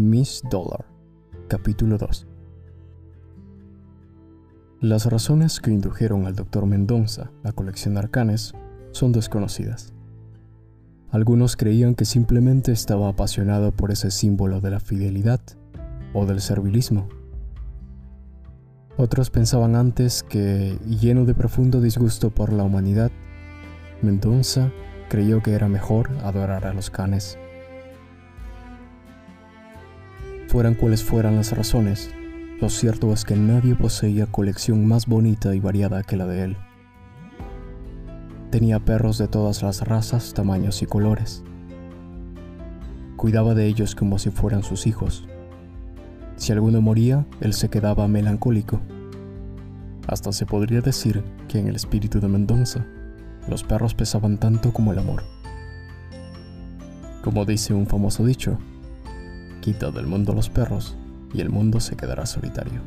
Miss Dollar, capítulo 2 Las razones que indujeron al Dr. Mendoza a coleccionar canes son desconocidas. Algunos creían que simplemente estaba apasionado por ese símbolo de la fidelidad o del servilismo. Otros pensaban antes que, lleno de profundo disgusto por la humanidad, Mendoza creyó que era mejor adorar a los canes. Fueran cuales fueran las razones, lo cierto es que nadie poseía colección más bonita y variada que la de él. Tenía perros de todas las razas, tamaños y colores. Cuidaba de ellos como si fueran sus hijos. Si alguno moría, él se quedaba melancólico. Hasta se podría decir que en el espíritu de Mendoza, los perros pesaban tanto como el amor. Como dice un famoso dicho, quita del mundo los perros y el mundo se quedará solitario.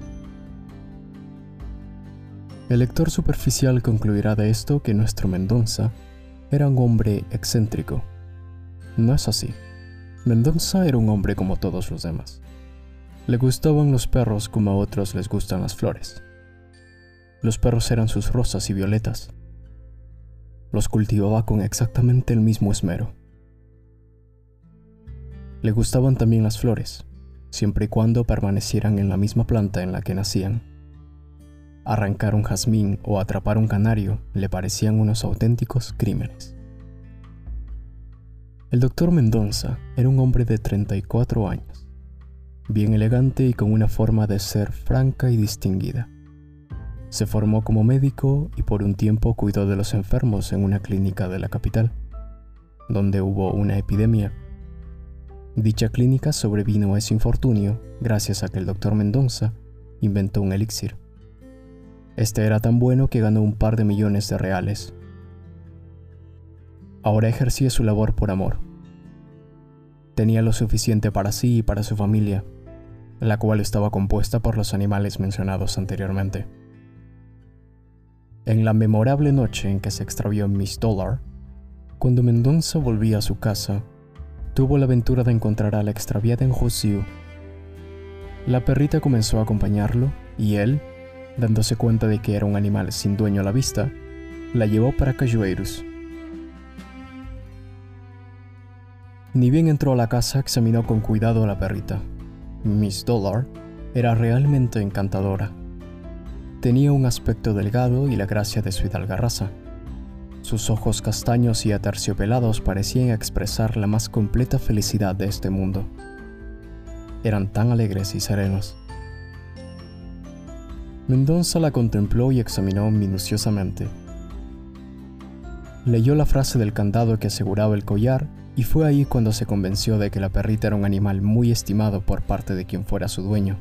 El lector superficial concluirá de esto que nuestro Mendoza era un hombre excéntrico. No es así. Mendoza era un hombre como todos los demás. Le gustaban los perros como a otros les gustan las flores. Los perros eran sus rosas y violetas. Los cultivaba con exactamente el mismo esmero. Le gustaban también las flores, siempre y cuando permanecieran en la misma planta en la que nacían Arrancar un jazmín o atrapar un canario le parecían unos auténticos crímenes. El doctor Mendoza era un hombre de 34 años, bien elegante y con una forma de ser franca y distinguida. Se formó como médico y por un tiempo cuidó de los enfermos en una clínica de la capital, donde hubo una epidemia. Dicha clínica sobrevino a ese infortunio gracias a que el doctor Mendoza inventó un elixir. Este era tan bueno que ganó un par de millones de reales. Ahora ejercía su labor por amor. Tenía lo suficiente para sí y para su familia, la cual estaba compuesta por los animales mencionados anteriormente. En la memorable noche en que se extravió Miss Dollar, cuando Mendoza volvía a su casa, tuvo la aventura de encontrar a la extraviada en Josiu. La perrita comenzó a acompañarlo y él, dándose cuenta de que era un animal sin dueño a la vista, la llevó para Cajueiros. Ni bien entró a la casa, examinó con cuidado a la perrita. Miss Dollar era realmente encantadora. Tenía un aspecto delgado y la gracia de su hidalga raza. Sus ojos castaños y aterciopelados parecían expresar la más completa felicidad de este mundo. Eran tan alegres y serenos. Mendoza la contempló y examinó minuciosamente. Leyó la frase del candado que aseguraba el collar y fue ahí cuando se convenció de que la perrita era un animal muy estimado por parte de quien fuera su dueño.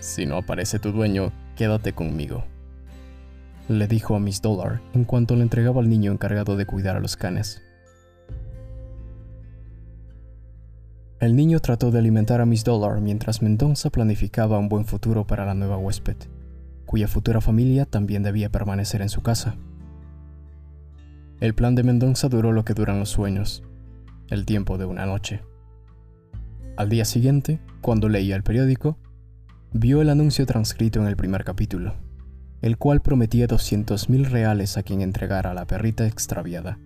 Si no aparece tu dueño, quédate conmigo, le dijo a Miss Dollar en cuanto le entregaba al niño encargado de cuidar a los canes. El niño trató de alimentar a Miss Dollar mientras Mendoza planificaba un buen futuro para la nueva huésped, cuya futura familia también debía permanecer en su casa. El plan de Mendoza duró lo que duran los sueños, el tiempo de una noche. Al día siguiente, cuando leía el periódico, vio el anuncio transcrito en el primer capítulo, el cual prometía 200 mil reales a quien entregara a la perrita extraviada.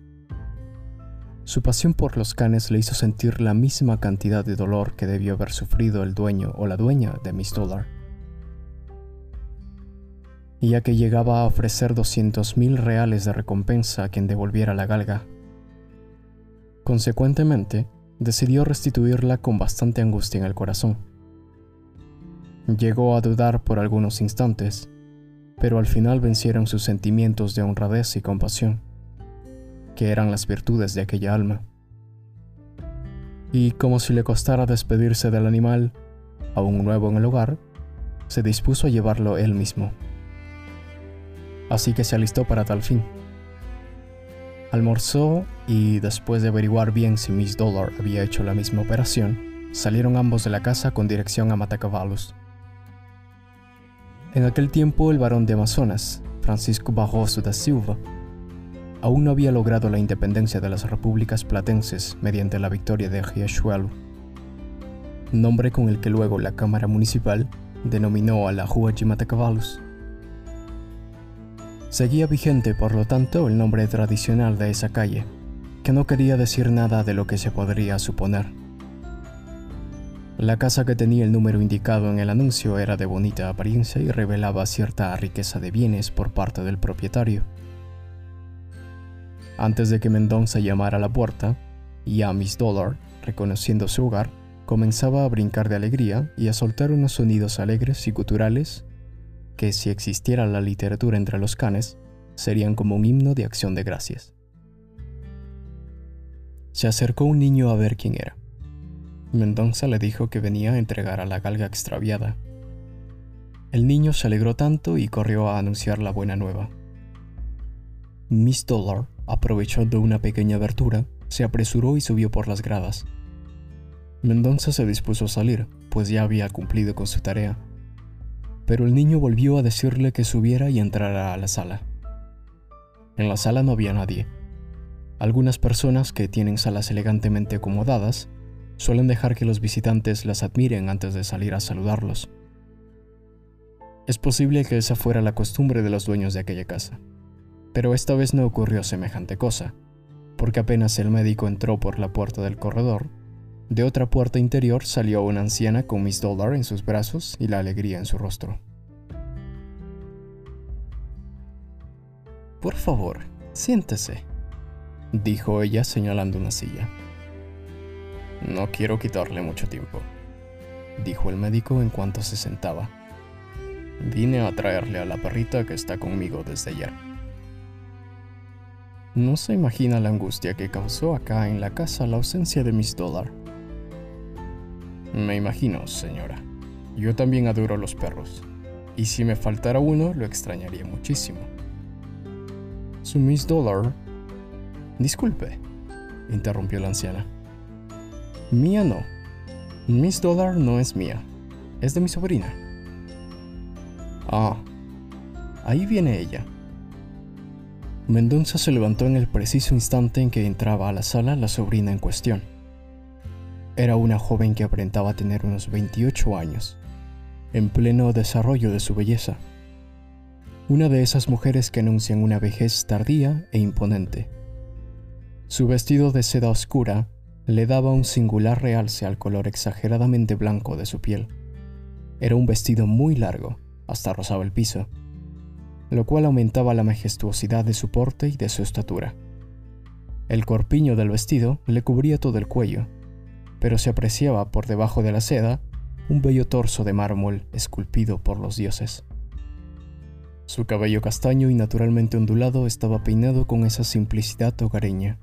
Su pasión por los canes le hizo sentir la misma cantidad de dolor que debió haber sufrido el dueño o la dueña de Miss Dollar. Y ya que llegaba a ofrecer 200 mil reales de recompensa a quien devolviera la galga. Consecuentemente, decidió restituirla con bastante angustia en el corazón. Llegó a dudar por algunos instantes, pero al final vencieron sus sentimientos de honradez y compasión que eran las virtudes de aquella alma. Y como si le costara despedirse del animal, aún nuevo en el hogar, se dispuso a llevarlo él mismo. Así que se alistó para tal fin. Almorzó y después de averiguar bien si Miss Dollar había hecho la misma operación, salieron ambos de la casa con dirección a Matacavallos. En aquel tiempo el barón de Amazonas, Francisco Barroso da Silva, aún no había logrado la independencia de las repúblicas platenses mediante la victoria de Riachuelo, nombre con el que luego la Cámara Municipal denominó a la Rua de. Seguía vigente, por lo tanto, el nombre tradicional de esa calle, que no quería decir nada de lo que se podría suponer. La casa que tenía el número indicado en el anuncio era de bonita apariencia y revelaba cierta riqueza de bienes por parte del propietario. Antes de que Mendonza llamara a la puerta, ya Miss Dollar, reconociendo su hogar, comenzaba a brincar de alegría y a soltar unos sonidos alegres y guturales que si existiera la literatura entre los canes, serían como un himno de acción de gracias. Se acercó un niño a ver quién era. Mendonza le dijo que venía a entregar a la galga extraviada. El niño se alegró tanto y corrió a anunciar la buena nueva. Miss Dollar, aprovechando una pequeña abertura, se apresuró y subió por las gradas. Mendonza se dispuso a salir, pues ya había cumplido con su tarea. Pero el niño volvió a decirle que subiera y entrara a la sala. En la sala no había nadie. Algunas personas que tienen salas elegantemente acomodadas suelen dejar que los visitantes las admiren antes de salir a saludarlos. Es posible que esa fuera la costumbre de los dueños de aquella casa, pero esta vez no ocurrió semejante cosa, porque apenas el médico entró por la puerta del corredor, de otra puerta interior salió una anciana con Miss Dollar en sus brazos y la alegría en su rostro. Por favor, siéntese, dijo ella señalando una silla. No quiero quitarle mucho tiempo, dijo el médico en cuanto se sentaba. Vine a traerle a la perrita que está conmigo desde ayer. No se imagina la angustia que causó acá en la casa la ausencia de Miss Dollar. Me imagino, señora. Yo también adoro los perros. Y si me faltara uno, lo extrañaría muchísimo. Su Miss Dollar. Disculpe, interrumpió la anciana. Mía no. Miss Dollar no es mía. Es de mi sobrina. Ah, ahí viene ella. Mendonza se levantó en el preciso instante en que entraba a la sala la sobrina en cuestión. Era una joven que aparentaba tener unos 28 años, en pleno desarrollo de su belleza. Una de esas mujeres que anuncian una vejez tardía e imponente. Su vestido de seda oscura le daba un singular realce al color exageradamente blanco de su piel. Era un vestido muy largo, hasta rozaba el piso, lo cual aumentaba la majestuosidad de su porte y de su estatura. El corpiño del vestido le cubría todo el cuello, pero se apreciaba por debajo de la seda un bello torso de mármol esculpido por los dioses. Su cabello castaño y naturalmente ondulado estaba peinado con esa simplicidad hogareña,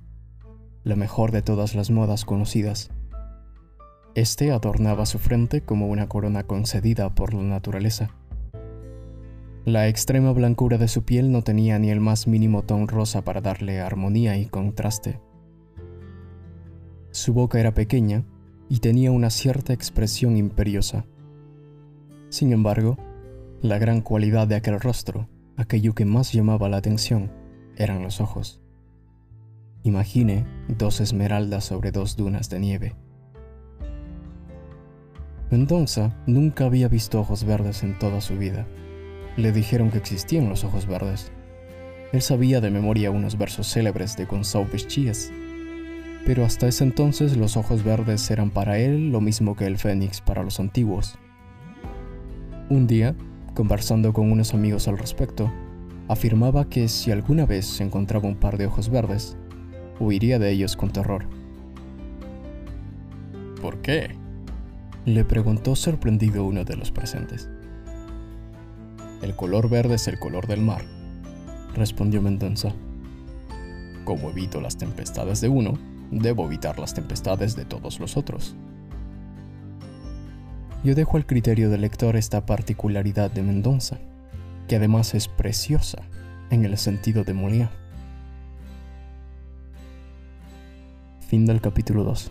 la mejor de todas las modas conocidas. Este adornaba su frente como una corona concedida por la naturaleza. La extrema blancura de su piel no tenía ni el más mínimo ton rosa para darle armonía y contraste. Su boca era pequeña y tenía una cierta expresión imperiosa. Sin embargo, la gran cualidad de aquel rostro, aquello que más llamaba la atención, eran los ojos. Imagine dos esmeraldas sobre dos dunas de nieve. Mendonza nunca había visto ojos verdes en toda su vida. Le dijeron que existían los ojos verdes. Él sabía de memoria unos versos célebres de Gonzalo Chies pero hasta ese entonces los ojos verdes eran para él lo mismo que el fénix para los antiguos. Un día, conversando con unos amigos al respecto, afirmaba que si alguna vez se encontraba un par de ojos verdes, huiría de ellos con terror. ¿Por qué? le preguntó sorprendido uno de los presentes. El color verde es el color del mar, respondió Mendonza. Como evito las tempestades de uno, debo evitar las tempestades de todos los otros. Yo dejo al criterio del lector esta particularidad de Mendonza, que además es preciosa en el sentido de Molière. Fin del capítulo 2.